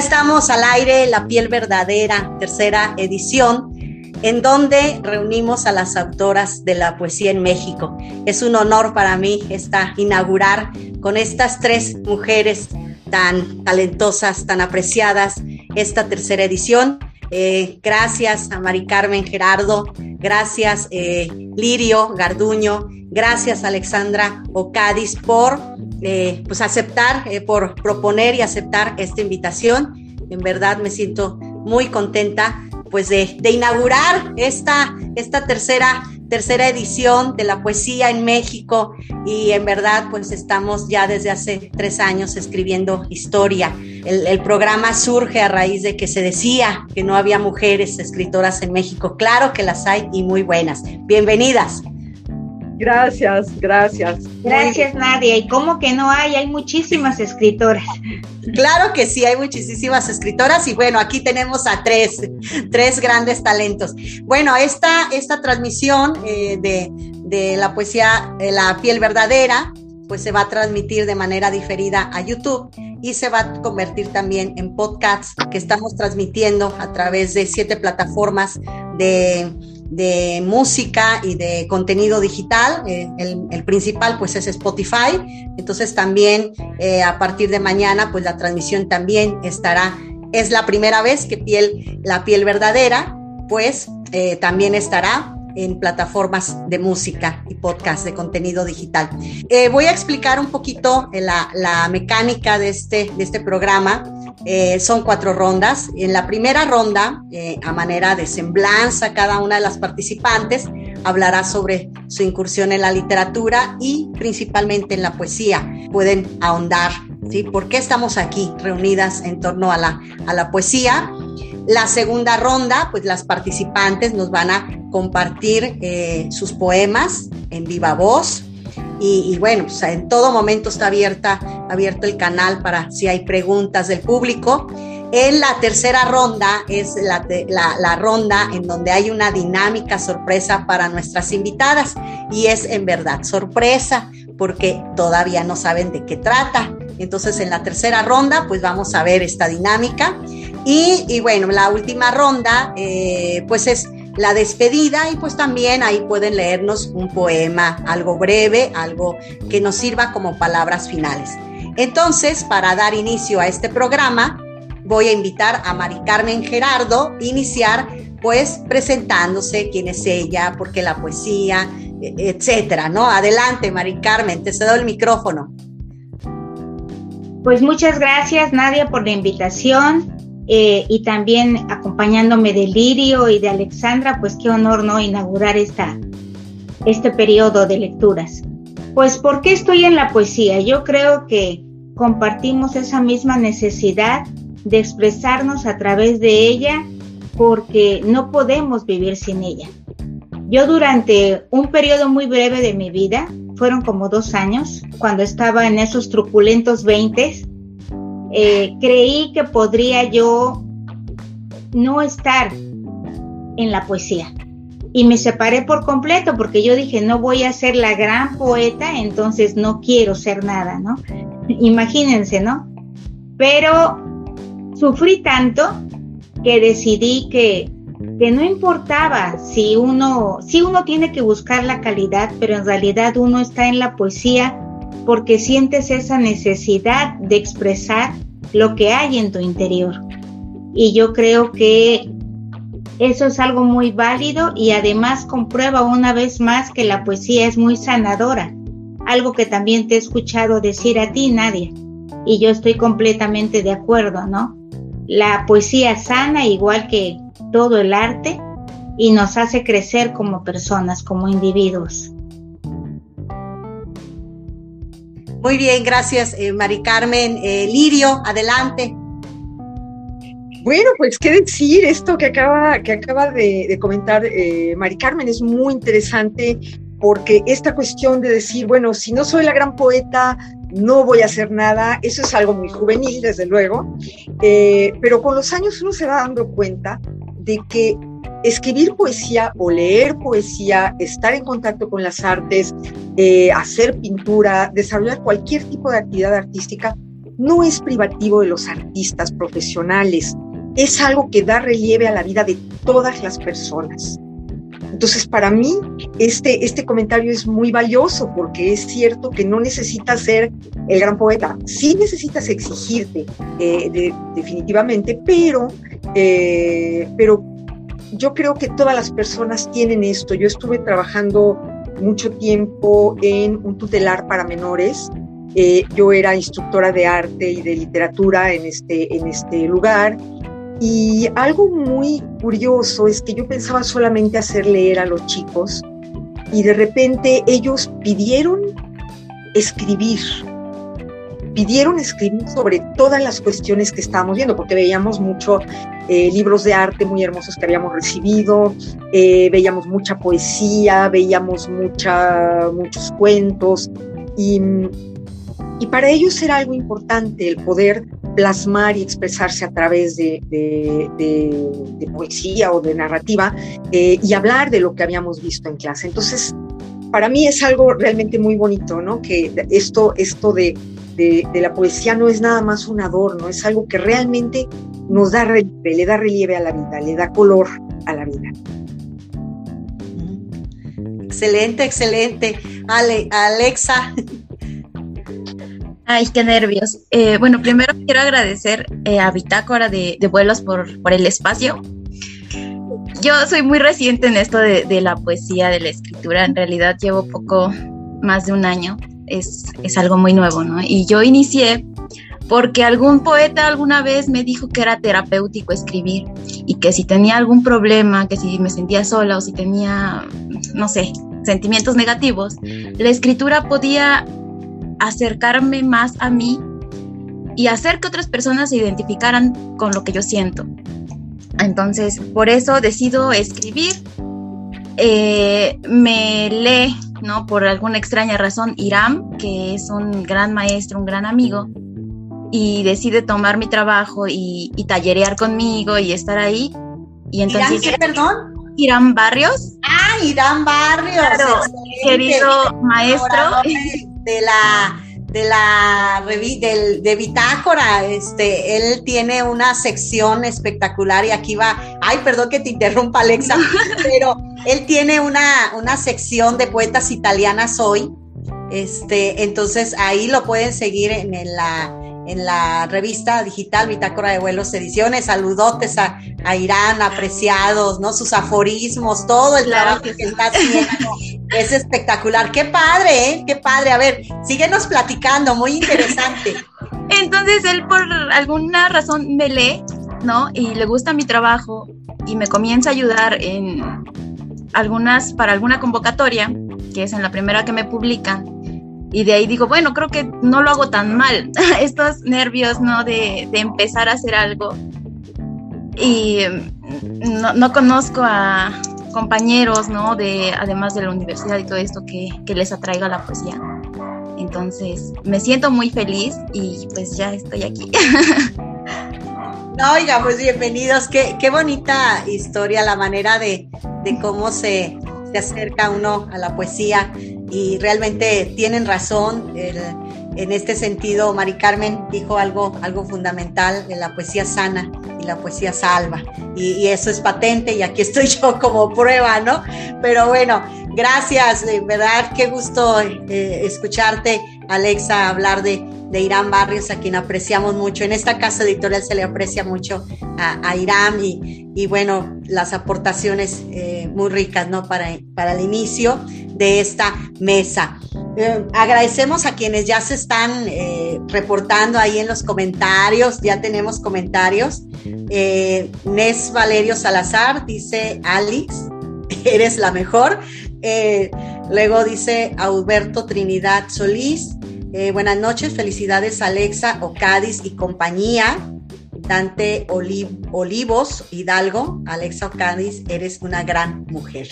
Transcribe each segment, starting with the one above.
Estamos al aire, La piel verdadera, tercera edición, en donde reunimos a las autoras de la poesía en México. Es un honor para mí esta, inaugurar con estas tres mujeres tan talentosas, tan apreciadas, esta tercera edición. Eh, gracias a Mari Carmen Gerardo, gracias eh, Lirio Garduño, gracias Alexandra Ocadis por eh, pues aceptar, eh, por proponer y aceptar esta invitación. En verdad me siento muy contenta pues de, inaugurar esta, esta tercera, tercera edición de la poesía en México y en verdad pues estamos ya desde hace tres años escribiendo historia. El, el, programa surge a raíz de que se decía que no había mujeres escritoras en México. Claro que las hay y muy buenas. Bienvenidas. Gracias, gracias. Gracias, Nadia. ¿Y cómo que no hay? Hay muchísimas escritoras. Claro que sí, hay muchísimas escritoras y bueno, aquí tenemos a tres, tres grandes talentos. Bueno, esta, esta transmisión eh, de, de, la poesía La piel verdadera, pues se va a transmitir de manera diferida a YouTube y se va a convertir también en podcast que estamos transmitiendo a través de siete plataformas de de música y de contenido digital. Eh, el, principal pues es Spotify. Entonces también eh, a partir de mañana pues la transmisión también estará. Es la primera vez que piel, la piel verdadera pues eh, también estará en plataformas de música y podcast de contenido digital. voy a explicar un poquito la, la mecánica de este, de este programa eh, son cuatro rondas. En la primera ronda, eh, a manera de semblanza, cada una de las participantes hablará sobre su incursión en la literatura y principalmente en la poesía. Pueden ahondar, ¿sí? ¿Por qué estamos aquí reunidas en torno a la, a la poesía? La segunda ronda, pues las participantes nos van a compartir eh, sus poemas en viva voz, y, bueno, pues, en todo momento está abierta, abierto el canal para si hay preguntas del público. En la tercera ronda es la, la, ronda en donde hay una dinámica sorpresa para nuestras invitadas y es en verdad sorpresa porque todavía no saben de qué trata. Entonces en la tercera ronda pues vamos a ver esta dinámica y, y bueno, la última ronda eh, pues es la despedida y pues también ahí pueden leernos un poema, algo breve, algo que nos sirva como palabras finales. Entonces, para dar inicio a este programa, voy a invitar a Mari Carmen Gerardo a iniciar pues presentándose quién es ella, por qué la poesía, e, etcétera, ¿no? Adelante, Mari Carmen, te cedo el micrófono. Pues muchas gracias, Nadia, por la invitación. Eh, y también acompañándome de Lirio y de Alexandra, pues qué honor, ¿no? Inaugurar esta, este periodo de lecturas. Pues, ¿por qué estoy en la poesía? Yo creo que compartimos esa misma necesidad de expresarnos a través de ella porque no podemos vivir sin ella. Yo durante un periodo muy breve de mi vida, fueron como dos años, cuando estaba en esos truculentos veintes, eh, creí que podría yo no estar en la poesía. Y me separé por completo porque yo dije, no voy a ser la gran poeta, entonces no quiero ser nada, ¿no? Imagínense, ¿no? Pero sufrí tanto que decidí que, que no importaba si uno, si uno tiene que buscar la calidad, pero en realidad uno está en la poesía porque sientes esa necesidad de expresar lo que hay en tu interior. Y yo creo que eso es algo muy válido y además comprueba una vez más que la poesía es muy sanadora, algo que también te he escuchado decir a ti, Nadia, y yo estoy completamente de acuerdo, ¿no? La poesía sana igual que todo el arte y nos hace crecer como personas, como individuos. Muy bien, gracias, eh, Mari Carmen. Eh, Lirio, adelante. Bueno, pues qué decir, esto que acaba, que acaba de, comentar eh, Mari Carmen es muy interesante porque esta cuestión de decir, bueno, si no soy la gran poeta, no voy a hacer nada, eso es algo muy juvenil, desde luego, pero con los años uno se va dando cuenta de que escribir poesía o leer poesía, estar en contacto con las artes, eh, hacer pintura, desarrollar cualquier tipo de actividad artística, no es privativo de los artistas profesionales, es algo que da relieve a la vida de todas las personas. Entonces, para mí, este, este comentario es muy valioso porque es cierto que no necesitas ser el gran poeta, sí necesitas exigirte eh, definitivamente, pero, eh, pero yo creo que todas las personas tienen esto. Yo estuve trabajando mucho tiempo en un tutelar para menores. Eh, yo era instructora de arte y de literatura en este, en este lugar y algo muy curioso es que yo pensaba solamente hacer leer a los chicos y de repente ellos pidieron escribir, pidieron escribir sobre todas las cuestiones que estábamos viendo, porque veíamos mucho eh, libros de arte muy hermosos que habíamos recibido, eh, veíamos mucha poesía, veíamos mucha, muchos cuentos y, y para ellos era algo importante el poder plasmar y expresarse a través de, poesía o de narrativa eh, y hablar de lo que habíamos visto en clase. Entonces, para mí es algo realmente muy bonito, ¿no? Que esto, esto de, la poesía no es nada más un adorno, es algo que realmente nos da relieve, le da relieve a la vida, le da color a la vida. Excelente, excelente. Ale, Alexa, Ay, qué nervios. Eh, bueno, primero quiero agradecer eh, a Bitácora de, Vuelos por, por, el espacio. Yo soy muy reciente en esto de, la poesía, de la escritura. En realidad llevo poco más de un año. Es, es algo muy nuevo, ¿no? Y yo inicié porque algún poeta alguna vez me dijo que era terapéutico escribir y que si tenía algún problema, que si me sentía sola o si tenía, no sé, sentimientos negativos, la escritura podía acercarme más a mí y hacer que otras personas se identificaran con lo que yo siento. Entonces, por eso decido escribir. Eh, me lee, ¿no? Por alguna extraña razón, Iram, que es un gran maestro, un gran amigo, y decide tomar mi trabajo y, tallerear conmigo y estar ahí. Y entonces, ¿Irán qué, perdón? Irán Barrios. Ah, Irán Barrios. querido maestro de la de la del, de Bitácora, este, él tiene una sección espectacular y aquí va, ay, perdón que te interrumpa Alexa, pero él tiene una, una sección de poetas italianas hoy, este, entonces ahí lo pueden seguir en, en la, en la revista digital Bitácora de Vuelos Ediciones. Saludotes a, Irán, apreciados, ¿no? Sus aforismos, todo el trabajo que, está haciendo. Es espectacular. Qué padre, ¿eh? Qué padre. A ver, síguenos platicando, muy interesante. Entonces él por alguna razón me lee, ¿no? Y le gusta mi trabajo y me comienza a ayudar en algunas, para alguna convocatoria, que es en la primera que me publican y de ahí digo, bueno, creo que no lo hago tan mal. Estos nervios, ¿no? De, empezar a hacer algo. Y mm, no, conozco a compañeros, ¿no? De, además de la universidad y todo esto, que, les atraiga la poesía. Entonces, me siento muy feliz y pues ya estoy aquí. No, oiga, pues bienvenidos. Qué, qué bonita historia, la manera de, de cómo se, se acerca uno a la poesía y realmente tienen razón. en este sentido, Mari Carmen dijo algo, algo fundamental, en la poesía sana y la poesía salva. Y, eso es patente y aquí estoy yo como prueba, ¿no? Pero bueno, gracias, de verdad, qué gusto eh, escucharte, Alexa, hablar de, de Irán Barrios, a quien apreciamos mucho. En esta casa editorial se le aprecia mucho a, Irán y, bueno, las aportaciones eh, muy ricas, ¿no? Para, para el inicio de esta mesa. Eh, agradecemos a quienes ya se están eh, reportando ahí en los comentarios, ya tenemos comentarios. Nes Valerio Salazar dice, Alex, eres la mejor. luego dice Alberto Trinidad Solís, eh, buenas noches, felicidades Alexa, Ocadis y compañía. Dante Olivos Hidalgo, Alexa Ocadis, eres una gran mujer.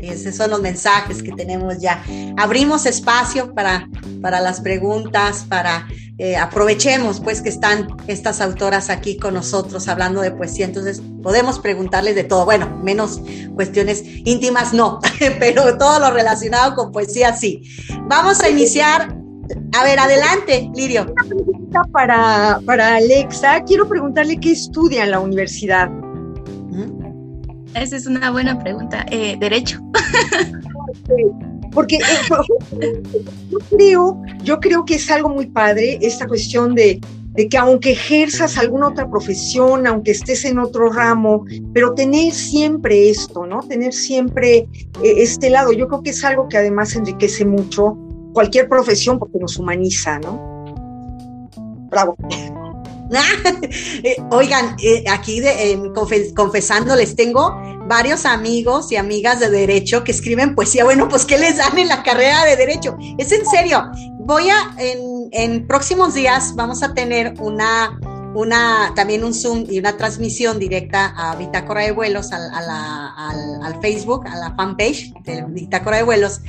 Esos son los mensajes que tenemos ya. Abrimos espacio para, para las preguntas, para eh, aprovechemos pues que están estas autoras aquí con nosotros hablando de poesía, entonces podemos preguntarles de todo, bueno, menos cuestiones íntimas no, pero todo lo relacionado con poesía sí. Vamos a iniciar a ver, adelante, Lirio. pregunta para, para Alexa. Quiero preguntarle qué estudia en la universidad. Esa es una buena pregunta. Eh, derecho. Porque eh, yo, creo, yo creo que es algo muy padre esta cuestión de, de que aunque ejerzas alguna otra profesión, aunque estés en otro ramo, pero tener siempre esto, ¿no? Tener siempre eh, este lado, yo creo que es algo que además enriquece mucho cualquier profesión porque nos humaniza, ¿no? Bravo. Eh, oigan, eh, aquí de, confesándoles, tengo varios amigos y amigas de derecho que escriben poesía. Bueno, pues ¿qué les dan en la carrera de derecho? Es en serio. Voy a, en, próximos días vamos a tener una, una, también un Zoom y una transmisión directa a Bitácora de Vuelos, al, al, Facebook, a la fanpage de Bitácora de Vuelos,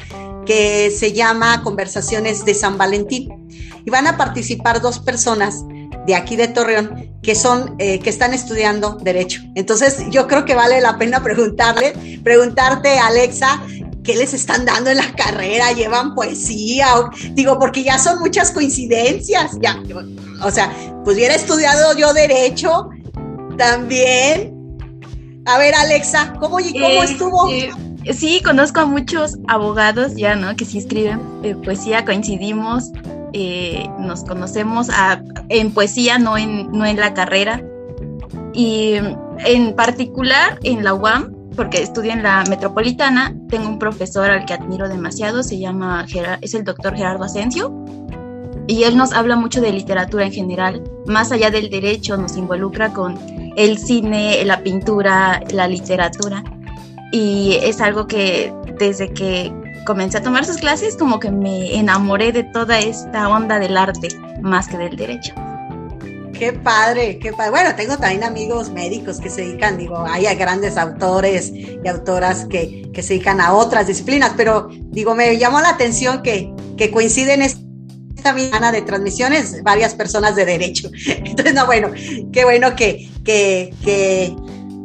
que se llama Conversaciones de San Valentín. Y van a participar dos personas de aquí de Torreón que son eh, que están estudiando derecho. Entonces, yo creo que vale la pena preguntarle, preguntarte, Alexa, ¿qué les están dando en la carrera? ¿Llevan poesía? digo, porque ya son muchas coincidencias. Ya, o sea, pues hubiera estudiado yo derecho también. A ver, Alexa, ¿cómo, cómo eh, estuvo? Eh, sí, conozco a muchos abogados ya, ¿no? Que sí escriben poesía, coincidimos eh, nos conocemos en poesía, no en, no en la carrera. Y en particular en la UAM, porque estudio en la metropolitana, tengo un profesor al que admiro demasiado, se llama, es el doctor Gerardo Asensio, y él nos habla mucho de literatura en general, más allá del derecho, nos involucra con el cine, la pintura, la literatura, y es algo que desde que comencé a tomar sus clases, como que me enamoré de toda esta onda del arte más que del derecho. Qué padre, qué padre. Bueno, tengo también amigos médicos que se dedican, digo, hay grandes autores y autoras que, que se dedican a otras disciplinas, pero digo, me llamó la atención que, que coinciden esta mañana de transmisiones varias personas de derecho. Entonces, no, bueno, qué bueno que, que, que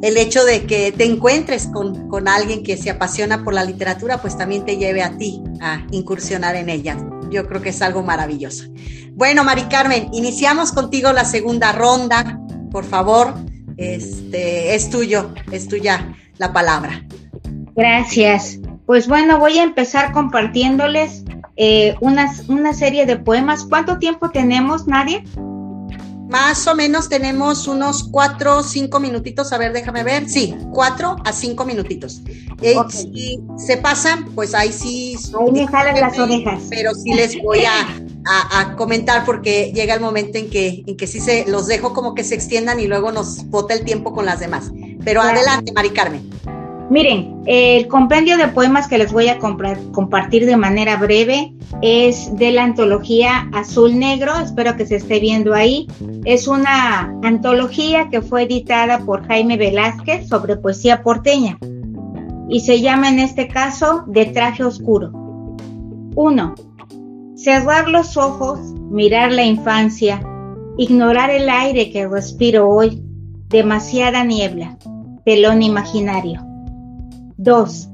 el hecho de que te encuentres con, alguien que se apasiona por la literatura, pues también te lleve a ti a incursionar en ella. Yo creo que es algo maravilloso. Bueno, Mari Carmen, iniciamos contigo la segunda ronda. Por favor, este, es tuyo, es tuya la palabra. Gracias. Pues bueno, voy a empezar compartiéndoles eh, una, una serie de poemas. ¿Cuánto tiempo tenemos, Nadia? Más o menos tenemos unos cuatro o cinco minutitos. A ver, déjame ver. Sí, cuatro a cinco minutitos. Eh, si se pasan, pues ahí sí. Ahí me jalan las orejas. Pero sí les voy a, comentar porque llega el momento en que, en que sí se los dejo como que se extiendan y luego nos bota el tiempo con las demás. Pero adelante, Mari Carmen. Miren, el compendio de poemas que les voy a compartir de manera breve es de la antología Azul Negro, espero que se esté viendo ahí. Es una antología que fue editada por Jaime Velázquez sobre poesía porteña y se llama en este caso De traje oscuro. 1. Cerrar los ojos, mirar la infancia, ignorar el aire que respiro hoy, demasiada niebla, telón imaginario. 2.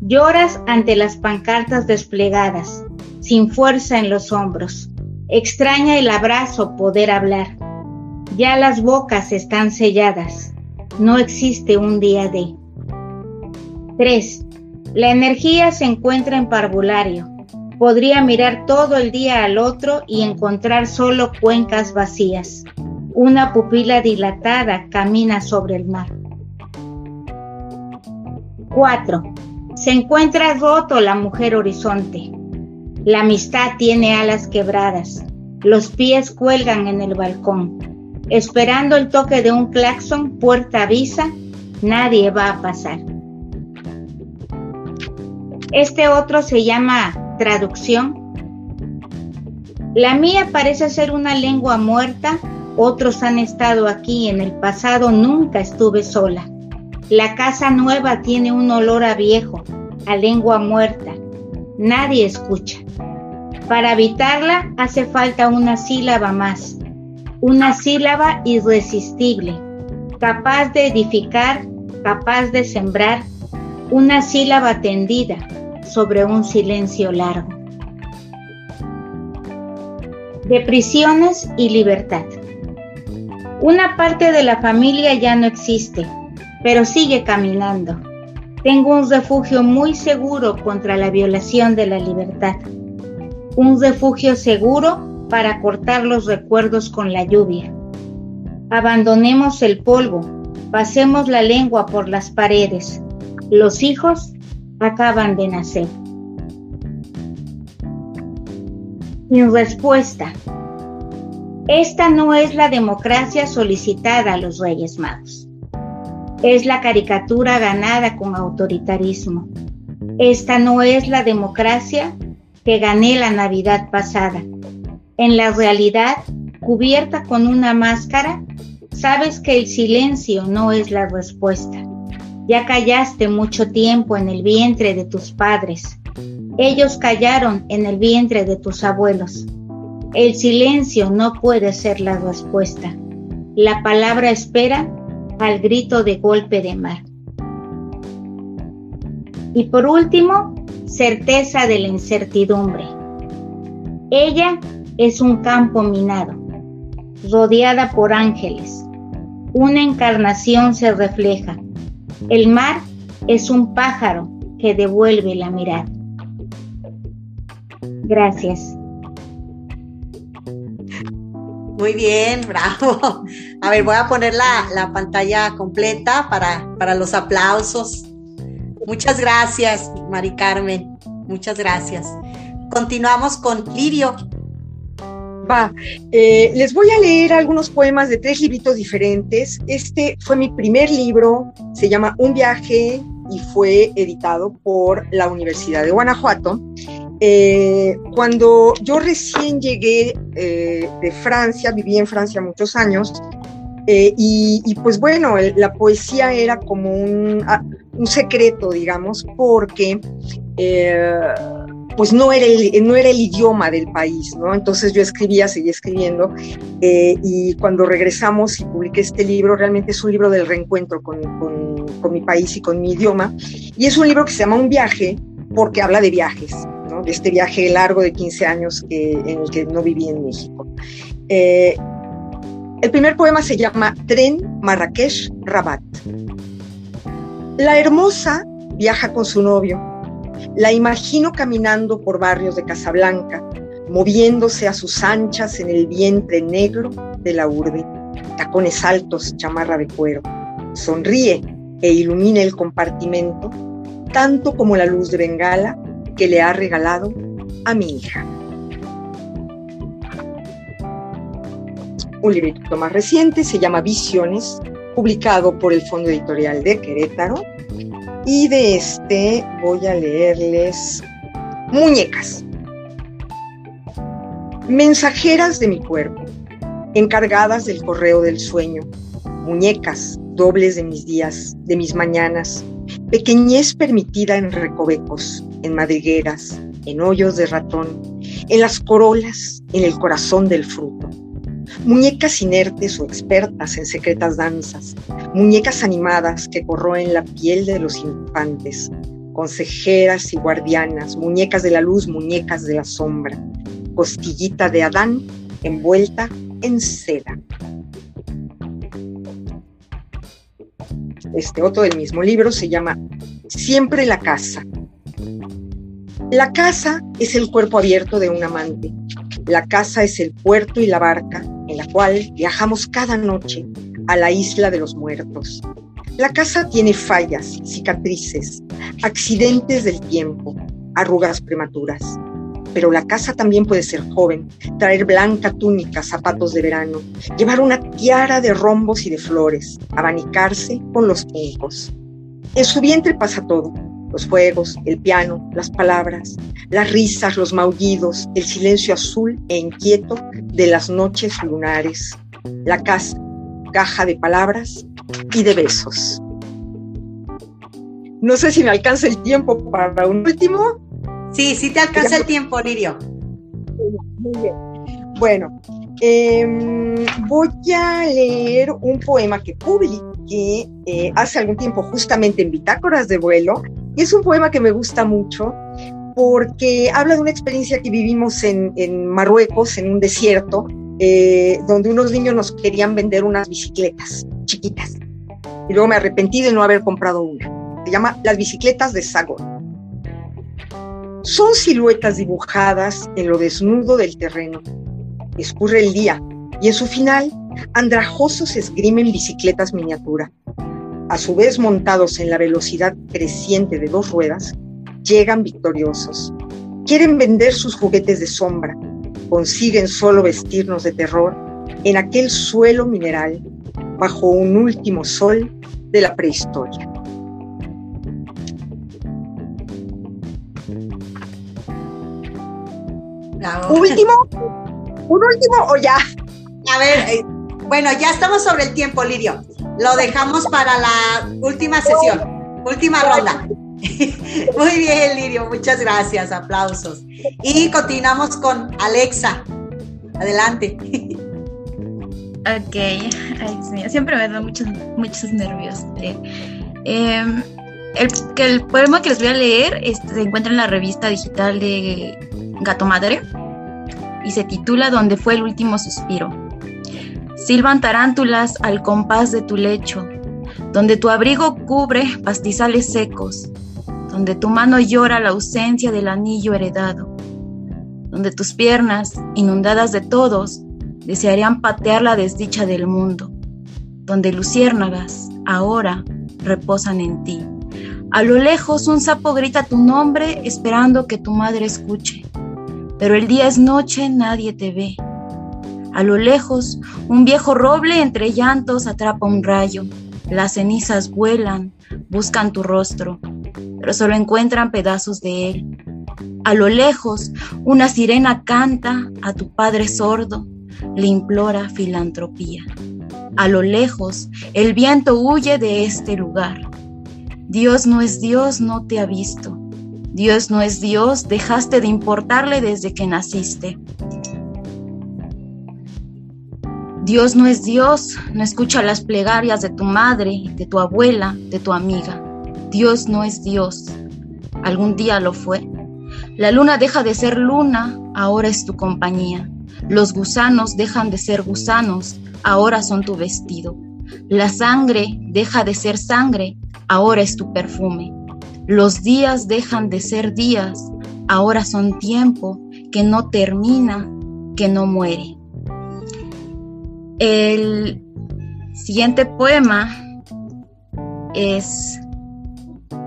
Lloras ante las pancartas desplegadas, sin fuerza en los hombros. Extraña el abrazo poder hablar. Ya las bocas están selladas. No existe un día de. 3. La energía se encuentra en parvulario. Podría mirar todo el día al otro y encontrar solo cuencas vacías. Una pupila dilatada camina sobre el mar. 4. Se encuentra roto la mujer horizonte. La amistad tiene alas quebradas. Los pies cuelgan en el balcón. Esperando el toque de un claxon, puerta avisa, nadie va a pasar. Este otro se llama traducción. La mía parece ser una lengua muerta, otros han estado aquí, en el pasado nunca estuve sola. La casa nueva tiene un olor a viejo, a lengua muerta. Nadie escucha. Para habitarla hace falta una sílaba más, una sílaba irresistible, capaz de edificar, capaz de sembrar, una sílaba tendida sobre un silencio largo. de prisiones y libertad. Una parte de la familia ya no existe, pero sigue caminando. Tengo un refugio muy seguro contra la violación de la libertad. Un refugio seguro para cortar los recuerdos con la lluvia. Abandonemos el polvo, pasemos la lengua por las paredes. Los hijos acaban de nacer. Sin respuesta. Esta no es la democracia solicitada a los Reyes Magos. Es la caricatura ganada con autoritarismo. Esta no es la democracia que gané la Navidad pasada. En la realidad, cubierta con una máscara, sabes que el silencio no es la respuesta. Ya callaste mucho tiempo en el vientre de tus padres. Ellos callaron en el vientre de tus abuelos. El silencio no puede ser la respuesta. La palabra espera al grito de golpe de mar. Y por último, certeza de la incertidumbre. Ella es un campo minado, rodeada por ángeles. Una encarnación se refleja. El mar es un pájaro que devuelve la mirada. Gracias. Muy bien, bravo. A ver, voy a poner la, pantalla completa para, para, los aplausos. Muchas gracias, Mari Carmen. Muchas gracias. Continuamos con Lirio. Va, eh, les voy a leer algunos poemas de tres libritos diferentes. Este fue mi primer libro, se llama Un viaje y fue editado por la Universidad de Guanajuato. Eh, cuando yo recién llegué eh, de Francia, viví en Francia muchos años, eh, y, pues bueno, la poesía era como un, secreto, digamos, porque pues no era, el, no era el idioma del país, ¿no? Entonces yo escribía, seguía escribiendo, y cuando regresamos y publiqué este libro, realmente es un libro del reencuentro con mi país y con mi idioma, y es un libro que se llama Un viaje, porque habla de viajes, este viaje largo de 15 años en el que no viví en México. Eh, el primer poema se llama Tren Marrakech Rabat. La hermosa viaja con su novio. La imagino caminando por barrios de Casablanca, moviéndose a sus anchas en el vientre negro de la urbe. Tacones altos, chamarra de cuero. Sonríe e ilumina el compartimento, tanto como la luz de Bengala que le ha regalado a mi hija. Un librito más reciente se llama Visiones, publicado por el Fondo Editorial de Querétaro. Y de este voy a leerles Muñecas. Mensajeras de mi cuerpo, encargadas del correo del sueño, muñecas dobles de mis días, de mis mañanas, pequeñez permitida en recovecos, en madrigueras, en hoyos de ratón, en las corolas, en el corazón del fruto. Muñecas inertes o expertas en secretas danzas, muñecas animadas que corroen la piel de los infantes, consejeras y guardianas, muñecas de la luz, muñecas de la sombra, costillita de Adán envuelta en seda. Este otro del mismo libro se llama Siempre la casa, la casa es el cuerpo abierto de un amante. La casa es el puerto y la barca en la cual viajamos cada noche a la isla de los muertos. La casa tiene fallas, cicatrices, accidentes del tiempo, arrugas prematuras. Pero la casa también puede ser joven, traer blanca túnica, zapatos de verano, llevar una tiara de rombos y de flores, abanicarse con los juncos. En su vientre pasa todo, los fuegos, el piano, las palabras, las risas, los maullidos, el silencio azul e inquieto de las noches lunares, la casa, caja de palabras y de besos. No sé si me alcanza el tiempo para un último. Sí, sí te alcanza el tiempo, Lirio. Muy bien. Bueno, em, voy a leer un poema que publiqué eh, hace algún tiempo justamente en Bitácoras de Vuelo y es un poema que me gusta mucho porque habla de una experiencia que vivimos en, Marruecos, en un desierto, eh, donde unos niños nos querían vender unas bicicletas chiquitas. Y luego me arrepentí de no haber comprado una. Se llama Las bicicletas de Sagor. Son siluetas dibujadas en lo desnudo del terreno. Escurre el día y en su final, andrajosos esgrimen bicicletas miniatura. A su vez, montados en la velocidad creciente de dos ruedas, llegan victoriosos. Quieren vender sus juguetes de sombra, consiguen solo vestirnos de terror en aquel suelo mineral bajo un último sol de la prehistoria. ¿Último? ¿Un último o ya? A ver, eh, bueno, ya estamos sobre el tiempo, Lirio. Lo dejamos para la última sesión, última ronda. Muy bien, Lirio, muchas gracias, aplausos. Y continuamos con Alexa. Adelante. Ok, siempre me da muchos, muchos nervios. Eh, em, el, el, poema que les voy a leer este, se encuentra en la revista digital de Gato Madre y se titula Donde fue el último suspiro. Silban tarántulas al compás de tu lecho, donde tu abrigo cubre pastizales secos, donde tu mano llora la ausencia del anillo heredado, donde tus piernas, inundadas de todos, desearían patear la desdicha del mundo, donde luciérnagas ahora reposan en ti. A lo lejos un sapo grita tu nombre esperando que tu madre escuche, pero el día es noche, nadie te ve. A lo lejos un viejo roble entre llantos atrapa un rayo, las cenizas vuelan, buscan tu rostro, pero solo encuentran pedazos de él. A lo lejos, una sirena canta a tu padre sordo, le implora filantropía. A lo lejos, el viento huye de este lugar. Dios no es Dios, no te ha visto. Dios no es Dios, dejaste de importarle desde que naciste. Dios no es Dios, no escucha las plegarias de tu madre, de tu abuela, de tu amiga. Dios no es Dios. Algún día lo fue. La luna deja de ser luna, ahora es tu compañía. Los gusanos dejan de ser gusanos, ahora son tu vestido. La sangre deja de ser sangre, ahora es tu perfume. Los días dejan de ser días, ahora son tiempo que no termina, que no muere. El siguiente poema es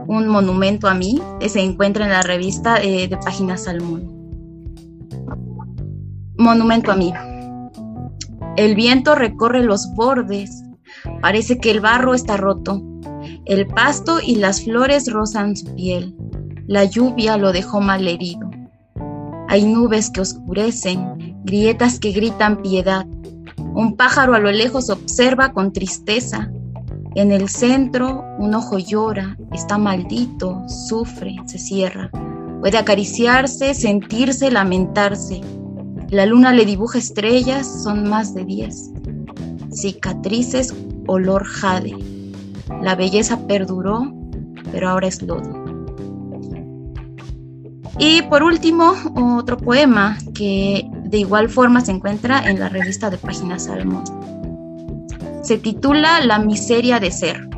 un monumento a mí, que se encuentra en la revista eh, de Página Salmón. Monumento a mí. El viento recorre los bordes, parece que el barro está roto. El pasto y las flores rozan su piel. La lluvia lo dejó mal herido. Hay nubes que oscurecen, grietas que gritan piedad. Un pájaro a lo lejos observa con tristeza en el centro, un ojo llora, está maldito, sufre, se cierra. Puede acariciarse, sentirse, lamentarse. La luna le dibuja estrellas, son más de diez. Cicatrices, olor jade. La belleza perduró, pero ahora es lodo. Y por último, otro poema que de igual forma se encuentra en la revista de Páginas Salmón se titula La miseria de ser.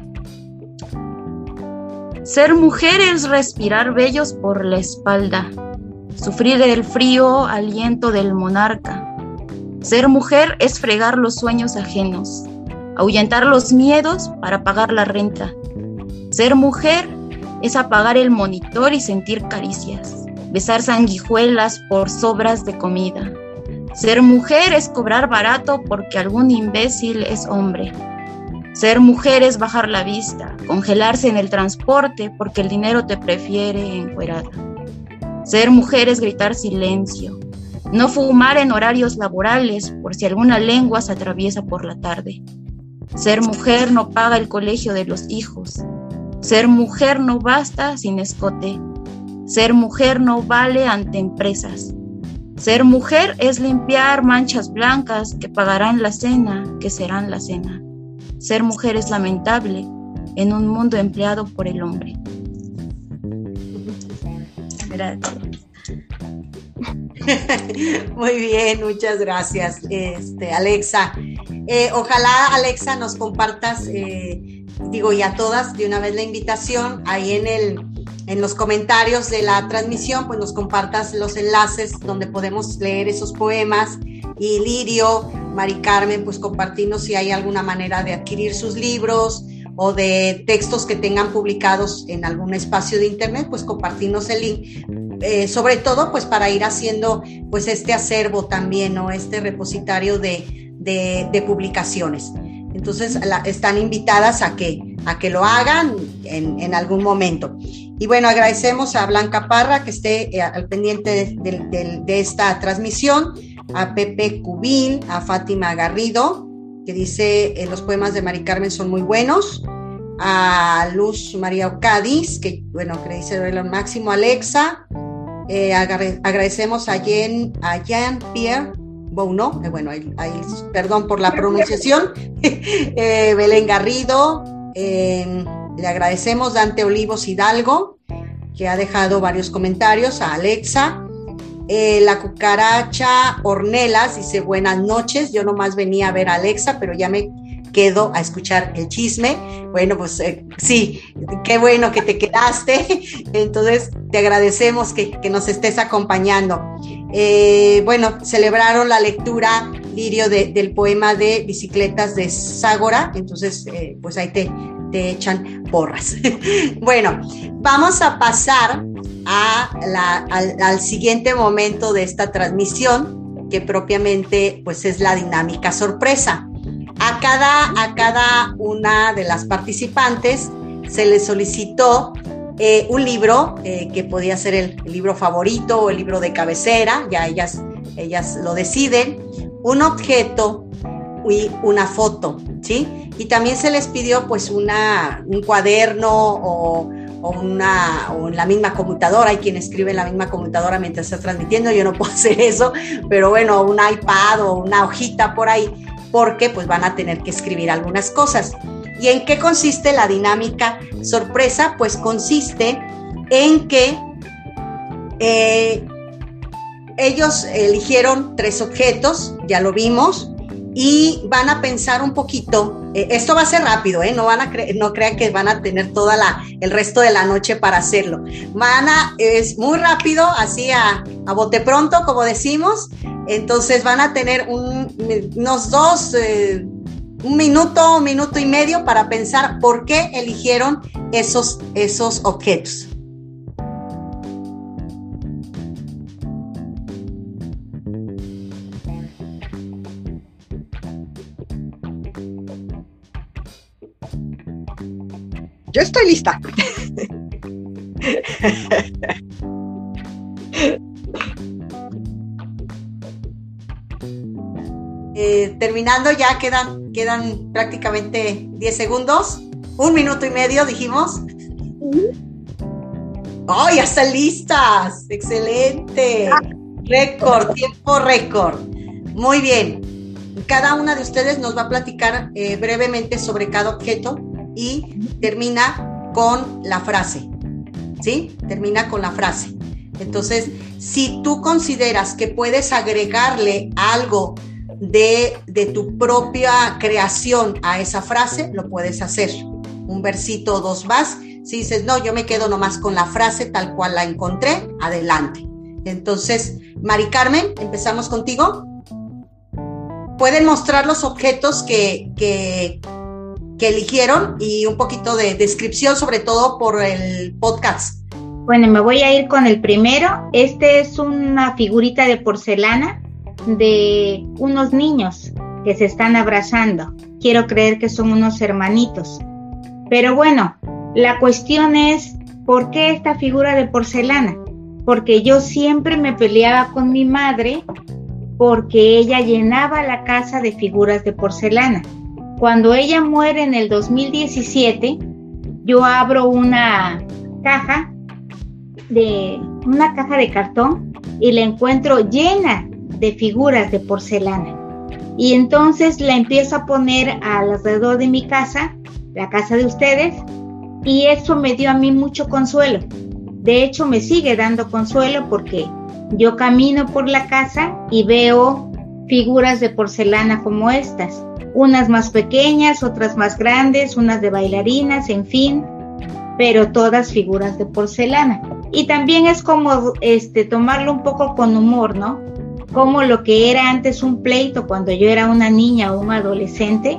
Ser mujer es respirar bellos por la espalda, sufrir el frío aliento del monarca. Ser mujer es fregar los sueños ajenos, ahuyentar los miedos para pagar la renta. Ser mujer es apagar el monitor y sentir caricias, besar sanguijuelas por sobras de comida, ser mujer es cobrar barato porque algún imbécil es hombre. Ser mujer es bajar la vista, congelarse en el transporte porque el dinero te prefiere encuerada. Ser mujer es gritar silencio, no fumar en horarios laborales por si alguna lengua se atraviesa por la tarde. Ser mujer no paga el colegio de los hijos. Ser mujer no basta sin escote. Ser mujer no vale ante empresas. Ser mujer es limpiar manchas blancas que pagarán la cena, que serán la cena. Ser mujer es lamentable en un mundo empleado por el hombre. Gracias. Muy bien, muchas gracias, este, Alexa. Eh, ojalá, Alexa, nos compartas, eh, digo, y a todas de una vez la invitación ahí en el en los comentarios de la transmisión, pues nos compartas los enlaces donde podemos leer esos poemas. Y Lirio, Mari Carmen, pues compartirnos si hay alguna manera de adquirir sus libros o de textos que tengan publicados en algún espacio de internet, pues compartirnos el link. Eh, sobre todo, pues para ir haciendo pues este acervo también, o Este repositorio de, de, publicaciones. Entonces, están invitadas a que, a que lo hagan en, en algún momento. Y bueno, agradecemos a Blanca Parra que esté eh, al pendiente de, esta transmisión, a Pepe Cubil, a Fátima Garrido, que dice eh, los poemas de Mari Carmen son muy buenos, a Luz María Ocadis, que bueno, que dice lo máximo, Alexa, eh, agradecemos a Jean, a Jean Pierre Bouno, bueno, ahí, perdón por la pronunciación, Belén Garrido, le agradecemos Dante Olivos Hidalgo, que ha dejado varios comentarios, a Alexa. Eh, la cucaracha Ornelas dice buenas noches, yo nomás venía a ver a Alexa, pero ya me quedo a escuchar el chisme. Bueno, pues eh, sí, qué bueno que te quedaste. Entonces, te agradecemos que, nos estés acompañando. Eh, bueno, celebraron la lectura, Lirio, del poema de Bicicletas de Ságora. Entonces, pues ahí te, te echan porras. bueno, vamos a pasar al, siguiente momento de esta transmisión, que propiamente pues es la dinámica sorpresa. A cada, a cada una de las participantes se le solicitó eh, un libro eh, que podía ser el, libro favorito o el libro de cabecera, ya ellas, ellas lo deciden, un objeto y una foto, ¿sí? Y también se les pidió pues una, un cuaderno o, una, o en la misma computadora, hay quien escribe en la misma computadora mientras está transmitiendo, yo no puedo hacer eso, pero bueno, un iPad o una hojita por ahí, porque pues van a tener que escribir algunas cosas. ¿Y en qué consiste la dinámica sorpresa? Pues consiste en que eh, ellos eligieron tres objetos, ya lo vimos, y van a pensar un poquito. Eh, esto va a ser rápido, ¿eh? no, van a no crean que van a tener toda la, el resto de la noche para hacerlo. Van a, es muy rápido, así a, a bote pronto, como decimos. Entonces van a tener unos dos, eh, un minuto, un minuto y medio para pensar por qué eligieron esos, esos objetos. Yo estoy lista. Eh, terminando ya quedan, quedan prácticamente 10 segundos, un minuto y medio dijimos. ¡Oh, ya están listas! ¡Excelente! Récord, tiempo récord. Muy bien. Cada una de ustedes nos va a platicar eh, brevemente sobre cada objeto y termina con la frase. ¿Sí? Termina con la frase. Entonces, si tú consideras que puedes agregarle algo de, tu propia creación a esa frase, lo puedes hacer. Un versito o dos más. Si dices, no, yo me quedo nomás con la frase tal cual la encontré, adelante. Entonces, Mari Carmen, empezamos contigo. Pueden mostrar los objetos que, que, que eligieron y un poquito de descripción, sobre todo por el podcast. Bueno, me voy a ir con el primero. Este es una figurita de porcelana de unos niños que se están abrazando. Quiero creer que son unos hermanitos. Pero bueno, la cuestión es, ¿por qué esta figura de porcelana? Porque yo siempre me peleaba con mi madre porque ella llenaba la casa de figuras de porcelana. Cuando ella muere en el 2017, yo abro una caja de una caja de cartón y la encuentro llena de figuras de porcelana. Y entonces la empiezo a poner alrededor de mi casa, la casa de ustedes, y eso me dio a mí mucho consuelo, De hecho, me sigue dando consuelo porque yo camino por la casa y veo figuras de porcelana como estas, unas más pequeñas, otras más grandes, unas de bailarinas, en fin, pero todas figuras de porcelana. Y también es como este tomarlo un poco con humor, ¿no? Como lo que era antes un pleito cuando yo era una niña o un adolescente,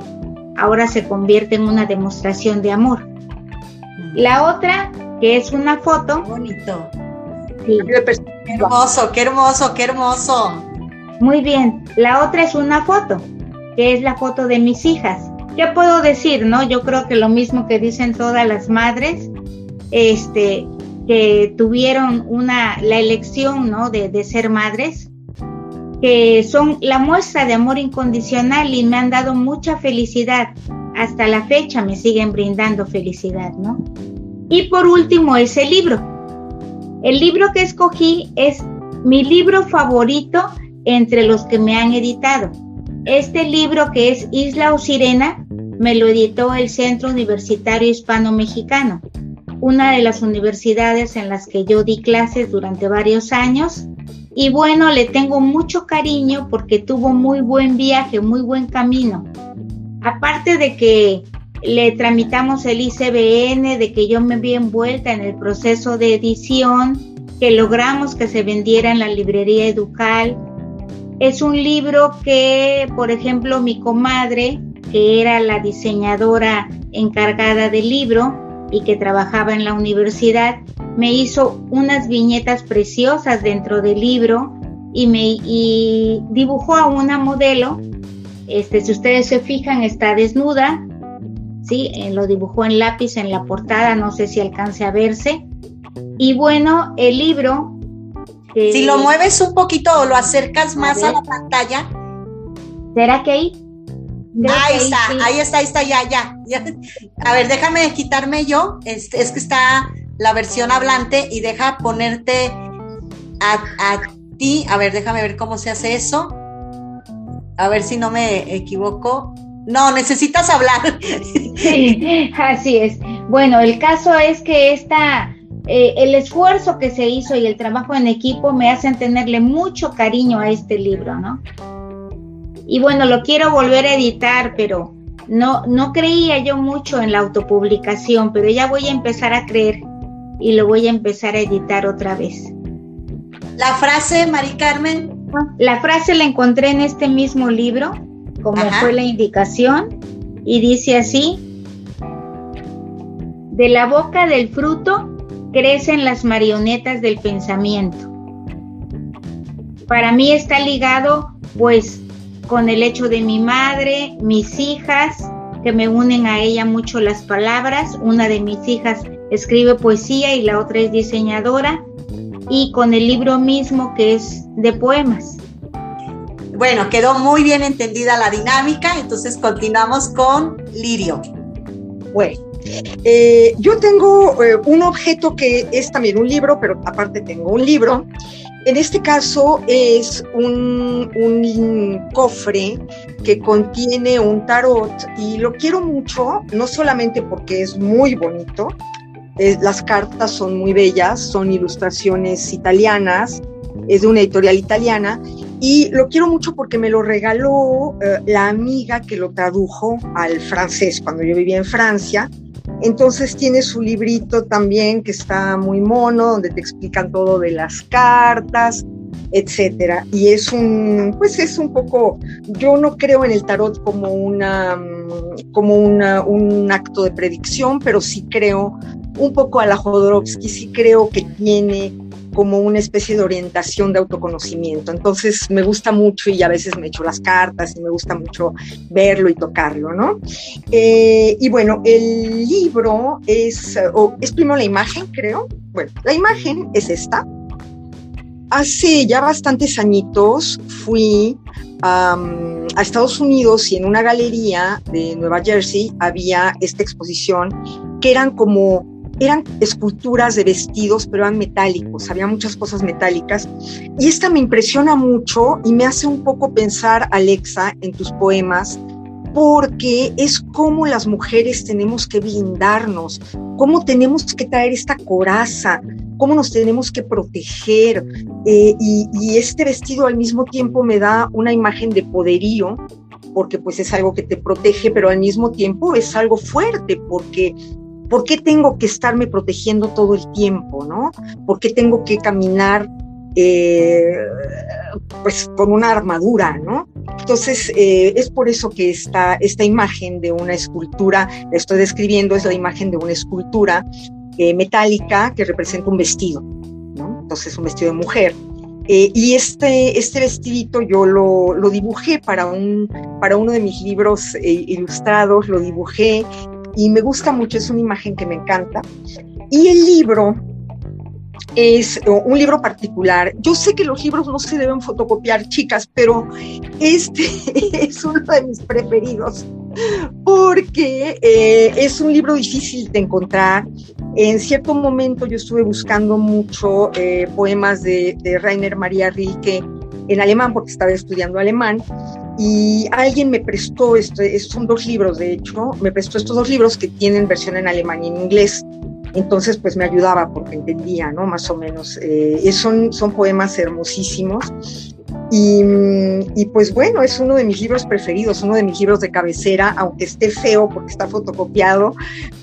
ahora se convierte en una demostración de amor. La otra, que es una foto. Bonito. Sí. Qué hermoso, qué hermoso, qué hermoso. Muy bien. La otra es una foto, que es la foto de mis hijas. ¿Qué puedo decir, no? Yo creo que lo mismo que dicen todas las madres, este, que tuvieron una, la elección, ¿no? De, de ser madres, que son la muestra de amor incondicional y me han dado mucha felicidad. Hasta la fecha me siguen brindando felicidad, ¿no? Y por último, ese libro. El libro que escogí es mi libro favorito entre los que me han editado. Este libro que es Isla o Sirena me lo editó el Centro Universitario Hispano-Mexicano, una de las universidades en las que yo di clases durante varios años. Y bueno, le tengo mucho cariño porque tuvo muy buen viaje, muy buen camino. Aparte de que le tramitamos el ICBN, de que yo me vi envuelta en el proceso de edición, que logramos que se vendiera en la librería Educal. Es un libro que, por ejemplo, mi comadre, que era la diseñadora encargada del libro y que trabajaba en la universidad, me hizo unas viñetas preciosas dentro del libro y me dibujó a una modelo. Este, si ustedes se fijan, está desnuda, ¿sí? Eh, lo dibujó en lápiz en la portada, no sé si alcance a verse. Y bueno, el libro... si lo mueves un poquito o lo acercas más a, la pantalla. ¿Será que ahí? ahí está, ahí está, ahí está, ya, ya, A ver, déjame quitarme yo. Es, es que está la versión hablante y deja ponerte a, a ti. A ver, déjame ver cómo se hace eso. A ver si no me equivoco. No, necesitas hablar. Sí, así es. Bueno, el caso es que esta, eh, el esfuerzo que se hizo y el trabajo en equipo me hacen tenerle mucho cariño a este libro, ¿no? Y bueno, lo quiero volver a editar, pero no, no creía yo mucho en la autopublicación, pero ya voy a empezar a creer y lo voy a empezar a editar otra vez. La frase, Mari Carmen. La frase la encontré en este mismo libro como fue la indicación, y dice así, de la boca del fruto crecen las marionetas del pensamiento. Para mí está ligado pues con el hecho de mi madre, mis hijas, que me unen a ella mucho las palabras. Una de mis hijas escribe poesía y la otra es diseñadora. Y con el libro mismo que es de poemas. Bueno, quedó muy bien entendida la dinámica, entonces continuamos con Lirio. Bueno, eh, yo tengo eh, un objeto que es también un libro, pero aparte tengo un libro. En este caso es un, cofre que contiene un tarot y lo quiero mucho, no solamente porque es muy bonito, las cartas son muy bellas, son ilustraciones italianas, es de una editorial italiana y lo quiero mucho porque me lo regaló eh, la amiga que lo tradujo al francés cuando yo vivía en Francia. Entonces tiene su librito también que está muy mono, donde te explican todo de las cartas, etcétera. Y es un, pues es un poco, yo no creo en el tarot como una, como una, un acto de predicción, pero sí creo un poco a la Jodorowsky, sí creo que tiene como una especie de orientación de autoconocimiento. Entonces me gusta mucho y a veces me echo las cartas y me gusta mucho verlo y tocarlo, ¿no? Eh, y bueno, el libro es, o es primero la imagen, creo. Bueno, la imagen es esta. Hace ya bastantes añitos fui a Estados Unidos y en una galería de Nueva Jersey había esta exposición que eran como eran esculturas de vestidos, pero eran metálicos, había muchas cosas metálicas. Y esta me impresiona mucho y me hace un poco pensar, Alexa, en tus poemas, porque es como las mujeres tenemos que blindarnos, cómo tenemos que traer esta coraza, cómo nos tenemos que proteger. Eh, y, este vestido al mismo tiempo me da una imagen de poderío, porque pues es algo que te protege, pero al mismo tiempo es algo fuerte, porque ¿por qué tengo que estarme protegiendo todo el tiempo, no? ¿Por qué tengo que caminar eh, pues con una armadura, ¿no? Entonces, eh, es por eso que esta, esta imagen de una escultura, estoy describiendo, es la imagen de una escultura eh, metálica que representa un vestido. Entonces, un vestido de mujer. y este, este vestidito yo lo, lo, dibujé para, un, para uno de mis libros ilustrados, lo dibujé y me gusta mucho, es una imagen que me encanta. Y el libro es un libro particular. Yo sé que los libros no se deben fotocopiar, chicas, pero este es uno de mis preferidos porque eh, es un libro difícil de encontrar. En cierto momento yo estuve buscando mucho eh, poemas de, de Rainer María Rilke en alemán, porque estaba estudiando alemán, y alguien me prestó, este, son dos libros de hecho, me prestó estos dos libros que tienen versión en alemán y en inglés. Entonces, pues me ayudaba porque entendía, ¿no? Más o menos. Eh, son, son poemas hermosísimos. Y, pues bueno, es uno de mis libros preferidos, uno de mis libros de cabecera, aunque esté feo porque está fotocopiado,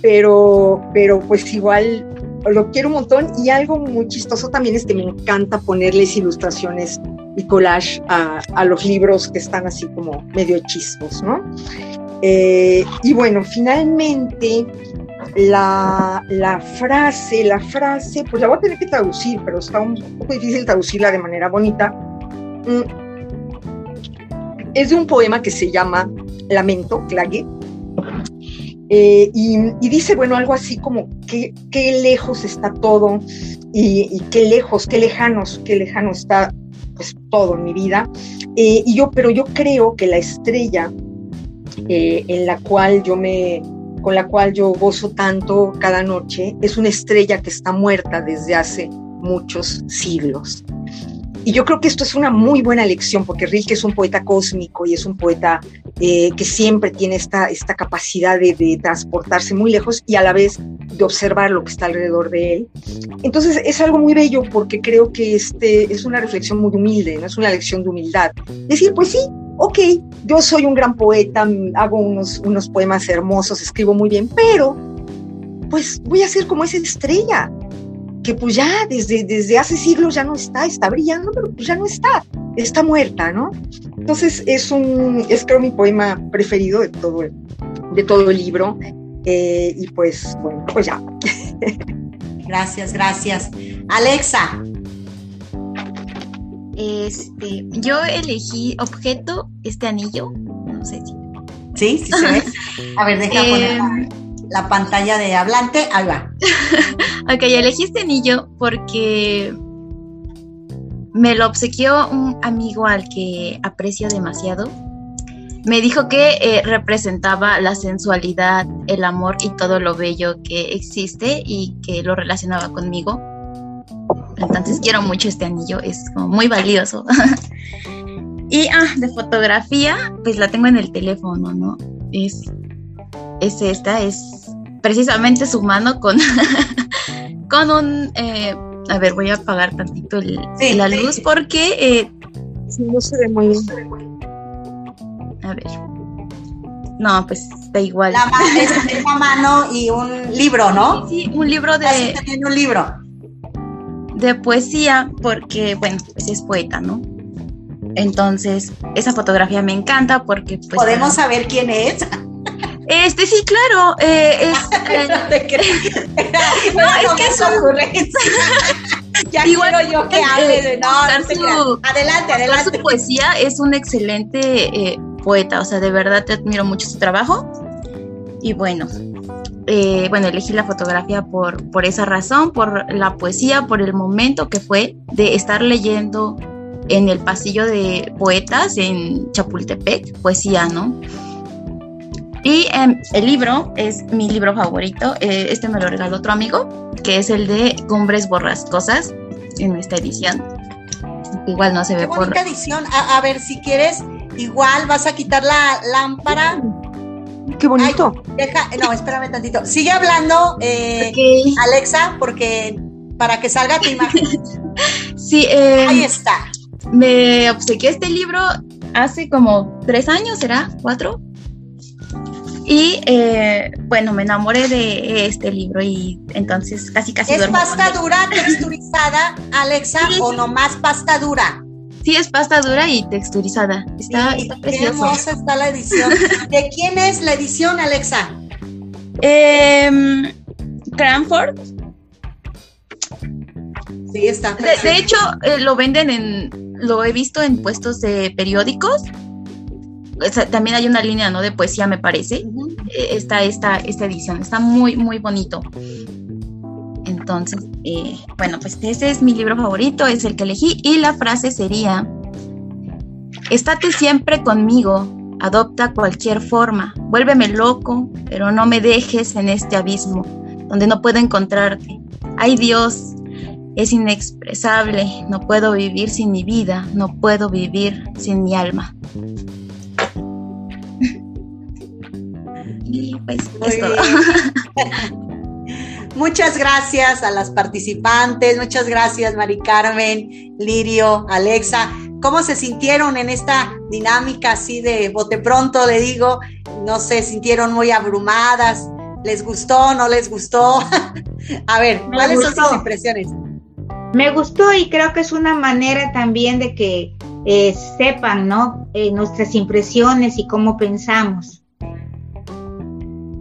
pero, pero pues igual lo quiero un montón y algo muy chistoso también es que me encanta ponerles ilustraciones y collage a, los libros que están así como medio hechizos, ¿no? Eh, y bueno, finalmente la, la, frase, la frase, pues la voy a tener que traducir, pero está un poco difícil traducirla de manera bonita. Mm. Es de un poema que se llama Lamento, Clague, eh, y, dice, bueno, algo así como qué, qué lejos está todo y, qué lejos, qué lejanos, qué lejano está pues, todo en mi vida. Eh, y yo, pero yo creo que la estrella eh, en la cual yo me, con la cual yo gozo tanto cada noche, es una estrella que está muerta desde hace muchos siglos. Y yo creo que esto es una muy buena lección, porque Rilke es un poeta cósmico y es un poeta eh, que siempre tiene esta, esta capacidad de, transportarse muy lejos y a la vez de observar lo que está alrededor de él. Entonces es algo muy bello porque creo que este es una reflexión muy humilde, no es una lección de humildad. Decir, pues sí, ok, yo soy un gran poeta, hago unos, unos poemas hermosos, escribo muy bien, pero pues voy a ser como esa estrella que pues ya desde, desde hace siglos ya no está, está brillando, pero pues ya no está, está muerta, ¿no? Entonces es un, es creo mi poema preferido de todo el, de todo el libro, eh, y pues bueno, pues ya. Gracias, gracias. Alexa. Este, yo elegí objeto, este anillo, no sé si. Sí, sí se ve. A ver, deja poner em, la pantalla de hablante, ahí va. ok, elegí este anillo porque me lo obsequió un amigo al que aprecio demasiado. Me dijo que eh, representaba la sensualidad, el amor y todo lo bello que existe y que lo relacionaba conmigo. Entonces quiero mucho este anillo, es como muy valioso. y ah, de fotografía, pues la tengo en el teléfono, ¿no? Es, es esta, es precisamente su mano con, con un... Eh, a ver, voy a apagar tantito la luz porque... Eh, no se ve muy bien. A ver. No, pues da igual. La mano es una mano y un libro, ¿no? Sí, un libro de... Tiene un libro. De poesía, porque, bueno, pues es poeta, ¿no? Entonces, esa fotografía me encanta porque... Pues, ¿Podemos saber quién es? Este, sí, claro. Eh, es, no te no, es que es ocurrencia. ya Igual, quiero yo que hable de no, su, adelante, adelante. Su poesía es un excelente eh, poeta, o sea, de verdad te admiro mucho su trabajo. Y bueno, eh, bueno, elegí la fotografía por, por esa razón, por la poesía, por el momento que fue de estar leyendo en el pasillo de poetas en Chapultepec, poesía, ¿no? Y em, el libro es mi libro favorito. Eh, este me lo regaló otro amigo, que es el de Cumbres Borrascosas en esta edición. Igual no se ve Qué por. edición. A, ver, si quieres, igual vas a quitar la lámpara. Qué bonito. deja, no, espérame tantito. Sigue hablando, eh, Alexa, porque para que salga tu imagen. sí, eh, ahí está. Me obsequió este libro hace como tres años, ¿será? ¿Cuatro? Y eh, bueno, me enamoré de este libro y entonces casi casi... ¿Es pasta dura texturizada, Alexa, o nomás pasta dura? Sí, es pasta dura y texturizada. Está, Qué hermosa está la edición. ¿De quién es la edición, Alexa? Eh, Cranford. Sí, está. De, hecho, eh, lo venden en, lo he visto en puestos de periódicos. También hay una línea, ¿no? De poesía, me parece. Eh, está esta, esta edición. Está muy, muy bonito. Entonces, eh, bueno, pues ese es mi libro favorito, es el que elegí. Y la frase sería, estate siempre conmigo, adopta cualquier forma, vuélveme loco, pero no me dejes en este abismo, donde no puedo encontrarte. Ay Dios, es inexpresable, no puedo vivir sin mi vida, no puedo vivir sin mi alma. Y pues es todo. Muchas gracias a las participantes, muchas gracias Mari Carmen, Lirio, Alexa. ¿Cómo se sintieron en esta dinámica así de bote pronto, le digo? No se sintieron muy abrumadas. ¿Les gustó? ¿No les gustó? a ver, ¿cuáles son sus impresiones? Me gustó y creo que es una manera también de que eh, sepan, ¿no? Eh, nuestras impresiones y cómo pensamos.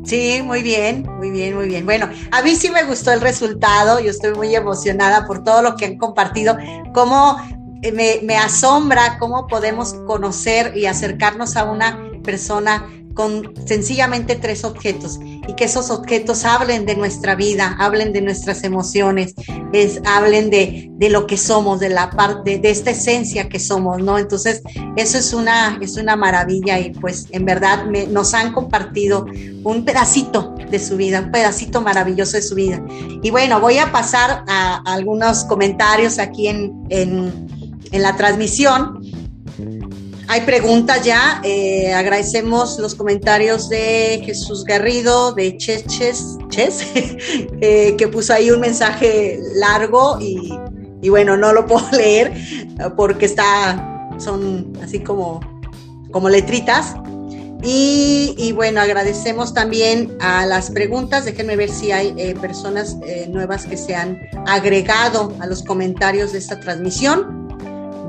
Sí, muy bien, muy bien, muy bien. Bueno, a mí sí me gustó el resultado, yo estoy muy emocionada por todo lo que han compartido, cómo eh, me, me asombra cómo podemos conocer y acercarnos a una persona con sencillamente tres objetos y que esos objetos hablen de nuestra vida, hablen de nuestras emociones, es, hablen de, de lo que somos, de la parte, de esta esencia que somos, ¿no? Entonces, eso es una, es una maravilla y pues en verdad nos han compartido un pedacito de su vida, un pedacito maravilloso de su vida. Y bueno, voy a pasar a, algunos comentarios aquí en, en, en la transmisión. Hay preguntas ya. Eh, agradecemos los comentarios de Jesús Garrido, de Cheches, Ches, eh, que puso ahí un mensaje largo y, bueno, no lo puedo leer porque está, son así como, como letritas. Y, bueno, agradecemos también a las preguntas. Déjenme ver si hay eh, personas nuevas que se han agregado a los comentarios de esta transmisión.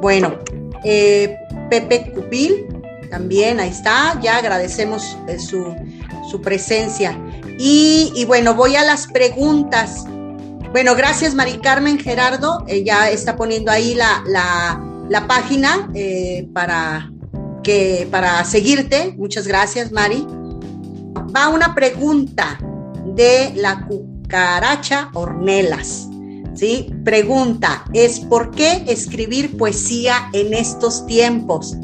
Bueno, eh, Pepe Cupil, también ahí está, ya agradecemos eh, su, presencia. Y, bueno, voy a las preguntas. Bueno, gracias Mari Carmen Gerardo, ella está poniendo ahí la, la, página eh, para, que, para seguirte. Muchas gracias, Mari. Va una pregunta de la cucaracha Ornelas. ¿Sí? Pregunta, es ¿por qué escribir poesía en estos tiempos?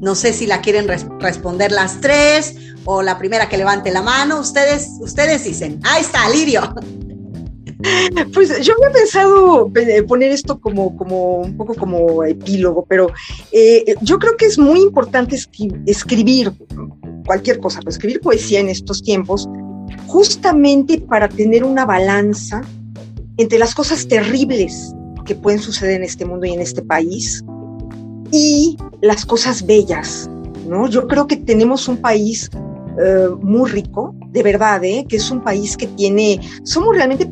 No sé si la quieren responder las tres o la primera que levante la mano. Ustedes, ustedes dicen. Ahí está, Lirio. Pues yo había pensado eh, poner esto como, como un poco como epílogo, pero eh, yo creo que es muy importante escribir cualquier cosa, pero escribir poesía en estos tiempos, justamente para tener una balanza entre las cosas terribles que pueden suceder en este mundo y en este país y las cosas bellas, ¿no? Yo creo que tenemos un país eh, muy rico, de verdad, ¿eh? que es un país que tiene, somos realmente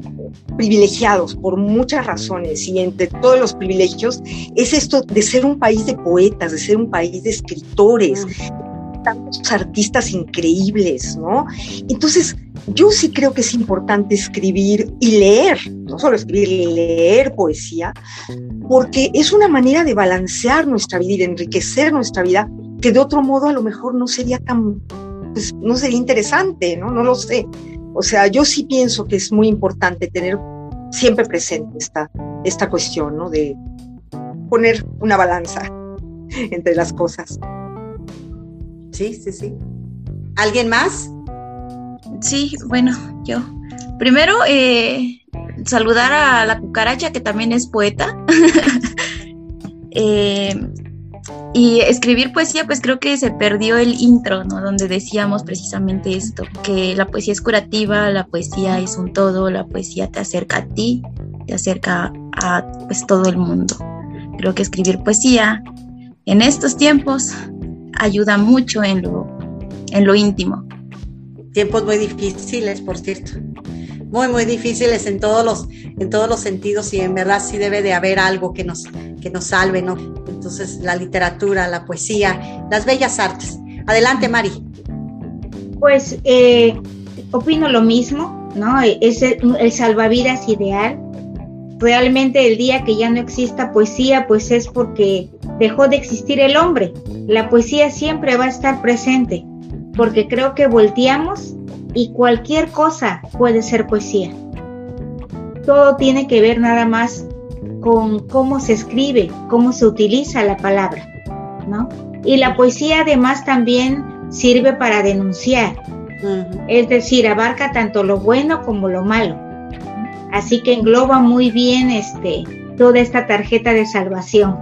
privilegiados por muchas razones y entre todos los privilegios es esto de ser un país de poetas, de ser un país de escritores, tantos artistas increíbles, ¿no? Entonces, yo sí creo que es importante escribir y leer, no solo escribir, leer poesía, porque es una manera de balancear nuestra vida y de enriquecer nuestra vida que de otro modo a lo mejor no sería tan, pues no sería interesante, ¿no? No lo sé. O sea, yo sí pienso que es muy importante tener siempre presente esta, esta cuestión, ¿no? De poner una balanza entre las cosas. Sí, sí, sí. ¿Alguien más? Sí, bueno, yo. Primero, eh, saludar a la cucaracha, que también es poeta. Eh, y escribir poesía, pues creo que se perdió el intro, ¿no? Donde decíamos precisamente esto, que la poesía es curativa, la poesía es un todo, la poesía te acerca a ti, te acerca a pues todo el mundo. Creo que escribir poesía en estos tiempos ayuda mucho en lo, en lo íntimo. Tiempos muy difíciles, por cierto. Muy, muy difíciles en todos los, en todos los sentidos y en verdad sí debe de haber algo que nos, que nos salve, ¿no? Entonces, la literatura, la poesía, las bellas artes. Adelante, Mari. Pues eh, opino lo mismo, ¿no? Es el, el salvavidas ideal. Realmente el día que ya no exista poesía, pues es porque dejó de existir el hombre. La poesía siempre va a estar presente, porque creo que volteamos y cualquier cosa puede ser poesía. Todo tiene que ver nada más con cómo se escribe, cómo se utiliza la palabra, ¿no? Y la poesía además también sirve para denunciar, es decir, abarca tanto lo bueno como lo malo. Así que engloba muy bien este, toda esta tarjeta de salvación.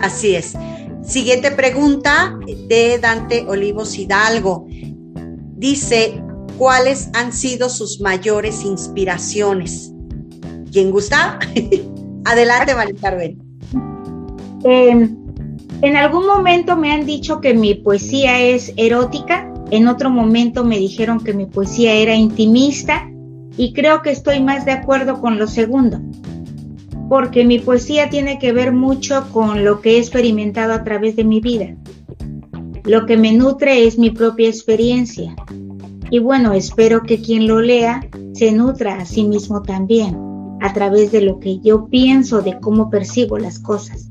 Así es. Siguiente pregunta de Dante Olivos Hidalgo. Dice, ¿cuáles han sido sus mayores inspiraciones? ¿Quién gusta? Adelante, María. Eh, en algún momento me han dicho que mi poesía es erótica, en otro momento me dijeron que mi poesía era intimista y creo que estoy más de acuerdo con lo segundo, porque mi poesía tiene que ver mucho con lo que he experimentado a través de mi vida. Lo que me nutre es mi propia experiencia. Y bueno, espero que quien lo lea se nutra a sí mismo también a través de lo que yo pienso, de cómo percibo las cosas.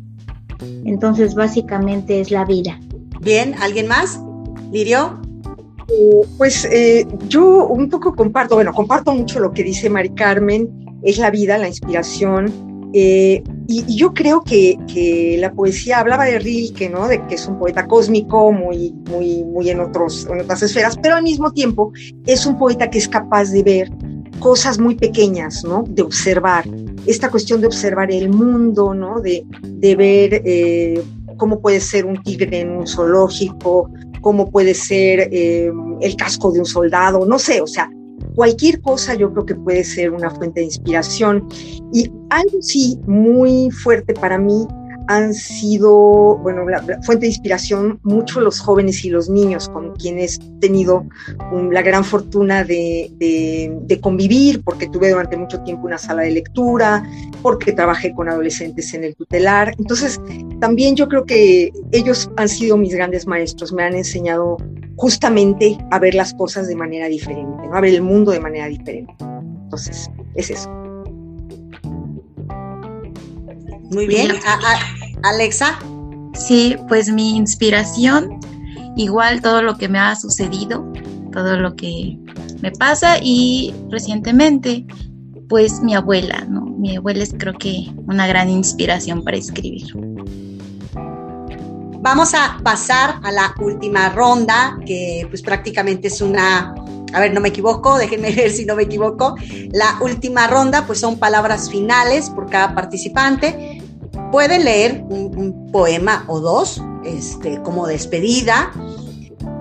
Entonces, básicamente es la vida. Bien, ¿alguien más? Lirio. Eh, pues eh, yo un poco comparto, bueno, comparto mucho lo que dice Mari Carmen, es la vida, la inspiración, eh, y, yo creo que, que, la poesía hablaba de Rilke, ¿no? De que es un poeta cósmico, muy, muy, muy en, otros, en otras esferas, pero al mismo tiempo es un poeta que es capaz de ver cosas muy pequeñas, ¿no? De observar, esta cuestión de observar el mundo, ¿no? De, de ver eh, cómo puede ser un tigre en un zoológico, cómo puede ser eh, el casco de un soldado, no sé, o sea, cualquier cosa yo creo que puede ser una fuente de inspiración. Y algo sí muy fuerte para mí han sido, bueno, la, fuente de inspiración mucho los jóvenes y los niños con quienes he tenido la gran fortuna de, de, convivir, porque tuve durante mucho tiempo una sala de lectura, porque trabajé con adolescentes en el tutelar. Entonces, también yo creo que ellos han sido mis grandes maestros, me han enseñado justamente a ver las cosas de manera diferente, a ver el mundo de manera diferente. Entonces, es eso. Muy bien. Alexa. Sí, pues mi inspiración, igual todo lo que me ha sucedido, todo lo que me pasa y recientemente, pues mi abuela, ¿no? Mi abuela es creo que una gran inspiración para escribir. Vamos a pasar a la última ronda, que pues prácticamente es una a ver, no me equivoco, déjenme ver si no me equivoco. La última ronda, pues son palabras finales por cada participante. Pueden leer un, poema o dos, este, como despedida.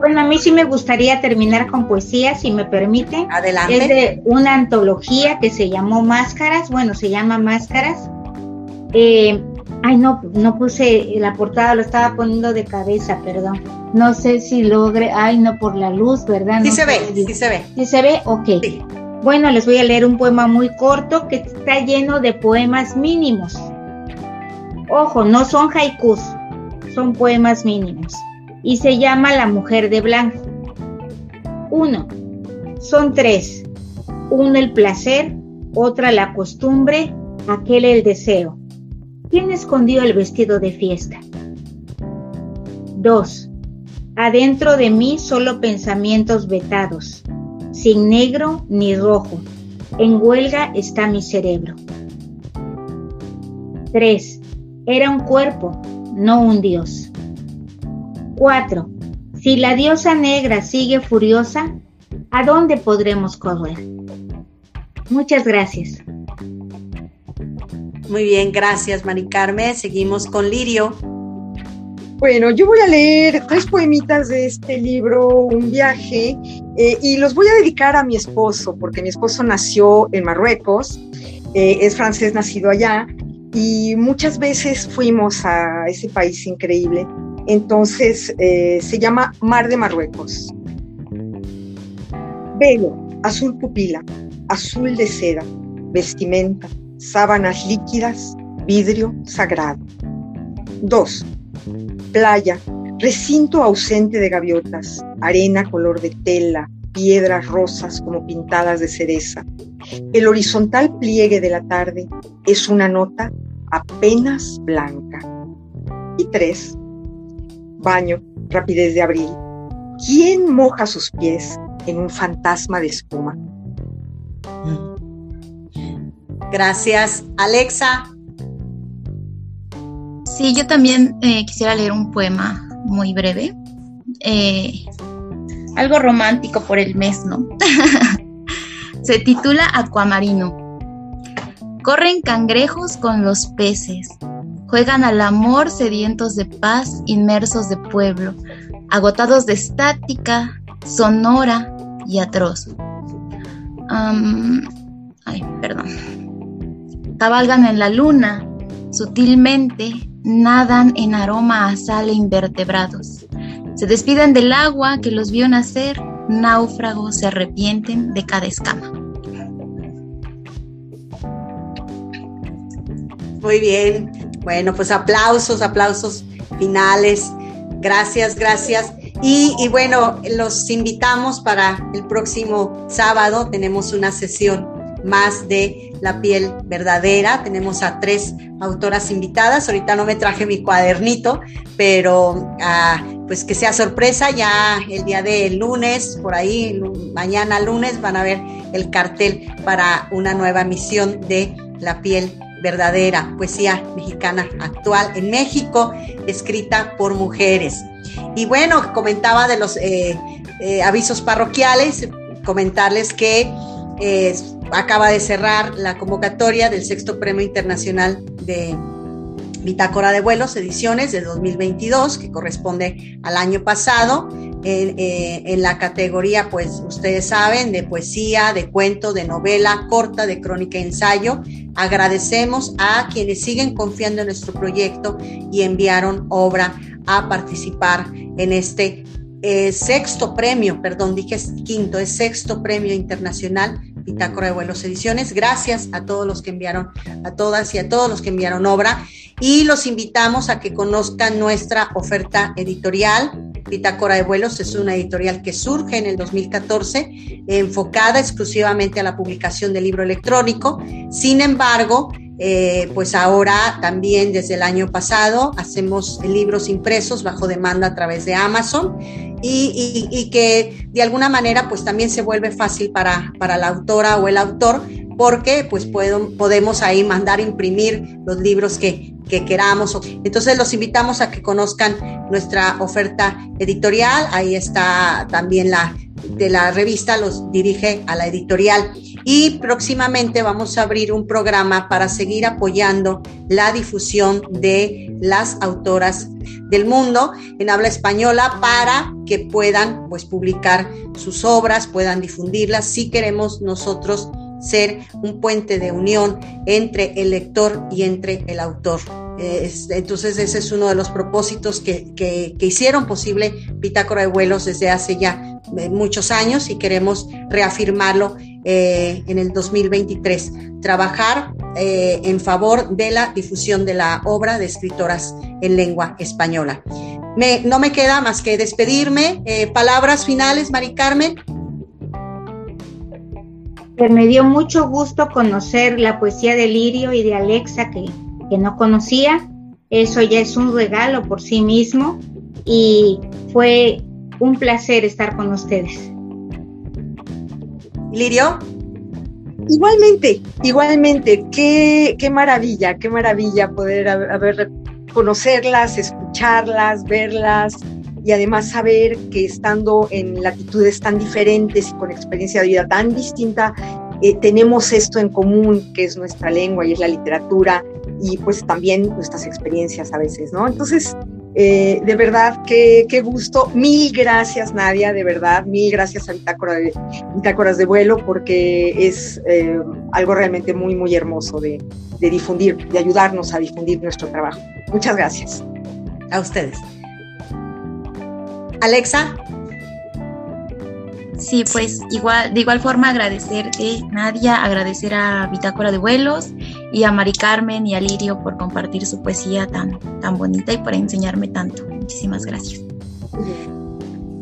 Bueno, a mí sí me gustaría terminar con poesía, si me permiten. Adelante. Es de una antología que se llamó Máscaras, bueno, se llama Máscaras. Eh, ay, no, no puse la portada, lo estaba poniendo de cabeza, perdón. No sé si logre, ay, no, por la luz, ¿verdad? Sí se ve, sí se ve. ¿Sí se ve? Ok. Bueno, les voy a leer un poema muy corto que está lleno de poemas mínimos. Ojo, no son haikus, son poemas mínimos. Y se llama La mujer de blanco. Uno, son tres. Uno el placer, otra la costumbre, aquel el deseo. ¿Quién escondió el vestido de fiesta? Dos, Adentro de mí solo pensamientos vetados, sin negro ni rojo. En huelga está mi cerebro. 3. Era un cuerpo, no un dios. 4. Si la diosa negra sigue furiosa, ¿a dónde podremos correr? Muchas gracias. Muy bien, gracias, Mari Carmen. Seguimos con Lirio. Bueno, yo voy a leer tres poemitas de este libro, Un viaje, eh, y los voy a dedicar a mi esposo, porque mi esposo nació en Marruecos, eh, es francés nacido allá, y muchas veces fuimos a ese país increíble. Entonces eh, se llama Mar de Marruecos. Velo, azul pupila, azul de seda, vestimenta, sábanas líquidas, vidrio sagrado. 2. Playa, recinto ausente de gaviotas, arena color de tela, piedras rosas como pintadas de cereza. El horizontal pliegue de la tarde es una nota apenas blanca. Y tres, baño, rapidez de abril. ¿Quién moja sus pies en un fantasma de espuma? Gracias, Alexa. Sí, yo también eh, quisiera leer un poema muy breve. Eh, algo romántico por el mes, ¿no? Se titula Acuamarino. Corren cangrejos con los peces, juegan al amor sedientos de paz, inmersos de pueblo, agotados de estática, sonora y atroz. ay, perdón. Cabalgan en la luna, sutilmente, nadan en aroma a sal e invertebrados. Se despiden del agua que los vio nacer, náufragos se arrepienten de cada escama. Muy bien. Bueno, pues aplausos, aplausos finales. Gracias, gracias. Y, bueno, los invitamos para el próximo sábado. Tenemos una sesión más de la piel verdadera. Tenemos a tres autoras invitadas. Ahorita no me traje mi cuadernito, pero ah, pues que sea sorpresa. Ya el día de lunes, por ahí, mañana lunes, van a ver el cartel para una nueva misión de la piel verdadera poesía mexicana actual en México, escrita por mujeres. Y bueno, comentaba de los eh, eh, avisos parroquiales, comentarles que eh, acaba de cerrar la convocatoria del sexto premio internacional de Bitácora de Vuelos, ediciones de 2022, que corresponde al año pasado, en, la categoría, pues ustedes saben, de poesía, de cuento, de novela corta, de crónica ensayo, Agradecemos a quienes siguen confiando en nuestro proyecto y enviaron obra a participar en este eh, sexto premio, perdón, dije quinto, es sexto premio internacional Bitácora de Vuelos Ediciones. Gracias a todos los que enviaron, a todas y a todos los que enviaron obra. Y los invitamos a que conozcan nuestra oferta editorial. Bitácora de Vuelos es una editorial que surge en el 2014, enfocada exclusivamente a la publicación de libro electrónico. Sin embargo, eh, pues ahora también desde el año pasado hacemos libros impresos bajo demanda a través de Amazon y, que de alguna manera pues también se vuelve fácil para, para la autora o el autor porque pues podemos ahí mandar imprimir los libros que, que queramos. Entonces los invitamos a que conozcan nuestra oferta editorial. Ahí está también la de la revista, los dirige a la editorial. Y próximamente vamos a abrir un programa para seguir apoyando la difusión de las autoras del mundo en habla española para que puedan pues publicar sus obras, puedan difundirlas si queremos nosotros ser un puente de unión entre el lector y entre el autor. entonces ese es uno de los propósitos que, que, hicieron posible Pitácora de Vuelos desde hace ya eh, muchos años y queremos reafirmarlo eh, en el 2023. Trabajar eh, en favor de la difusión de la obra de escritoras en lengua española. Me, no me queda más que despedirme. palabras finales, Mari Carmen. Pues me dio mucho gusto conocer la poesía de Lirio y de Alexa que, que no conocía. Eso ya es un regalo por sí mismo y fue un placer estar con ustedes. Lirio. Igualmente, igualmente, qué, qué maravilla, qué maravilla poder haber, conocerlas, escucharlas, verlas y además saber que estando en latitudes tan diferentes y con experiencia de vida tan distinta, eh, tenemos esto en común, que es nuestra lengua y es la literatura, y pues también nuestras experiencias a veces, ¿no? Entonces, eh, de verdad, qué, qué, gusto. Mil gracias, Nadia, de verdad. Mil gracias a Bitácora de, Bitácoras de Vuelo, porque es eh, algo realmente muy, muy hermoso de, de difundir, de ayudarnos a difundir nuestro trabajo. Muchas gracias. A ustedes. Alexa. Sí, pues igual, de igual forma agradecerte, Nadia, agradecer a Bitácora de Vuelos y a Mari Carmen y a Lirio por compartir su poesía tan, tan bonita y por enseñarme tanto. Muchísimas gracias.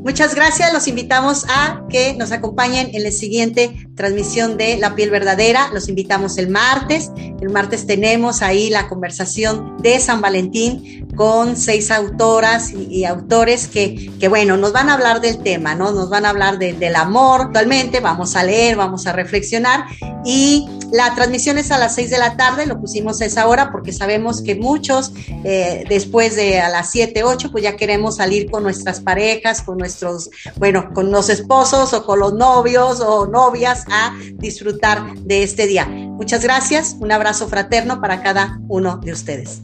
Muchas gracias. Los invitamos a que nos acompañen en la siguiente transmisión de La piel verdadera. Los invitamos el martes. El martes tenemos ahí la conversación de San Valentín con seis autoras y, autores que, que, bueno, nos van a hablar del tema, ¿no? Nos van a hablar del amor actualmente. Vamos a leer, vamos a reflexionar y la transmisión es a las 6 de la tarde, lo pusimos a esa hora porque sabemos que muchos eh, después de a las 7, 8, pues ya queremos salir con nuestras parejas, con nuestros, bueno, con los esposos o con los novios o novias a disfrutar de este día. Muchas gracias, un abrazo fraterno para cada uno de ustedes.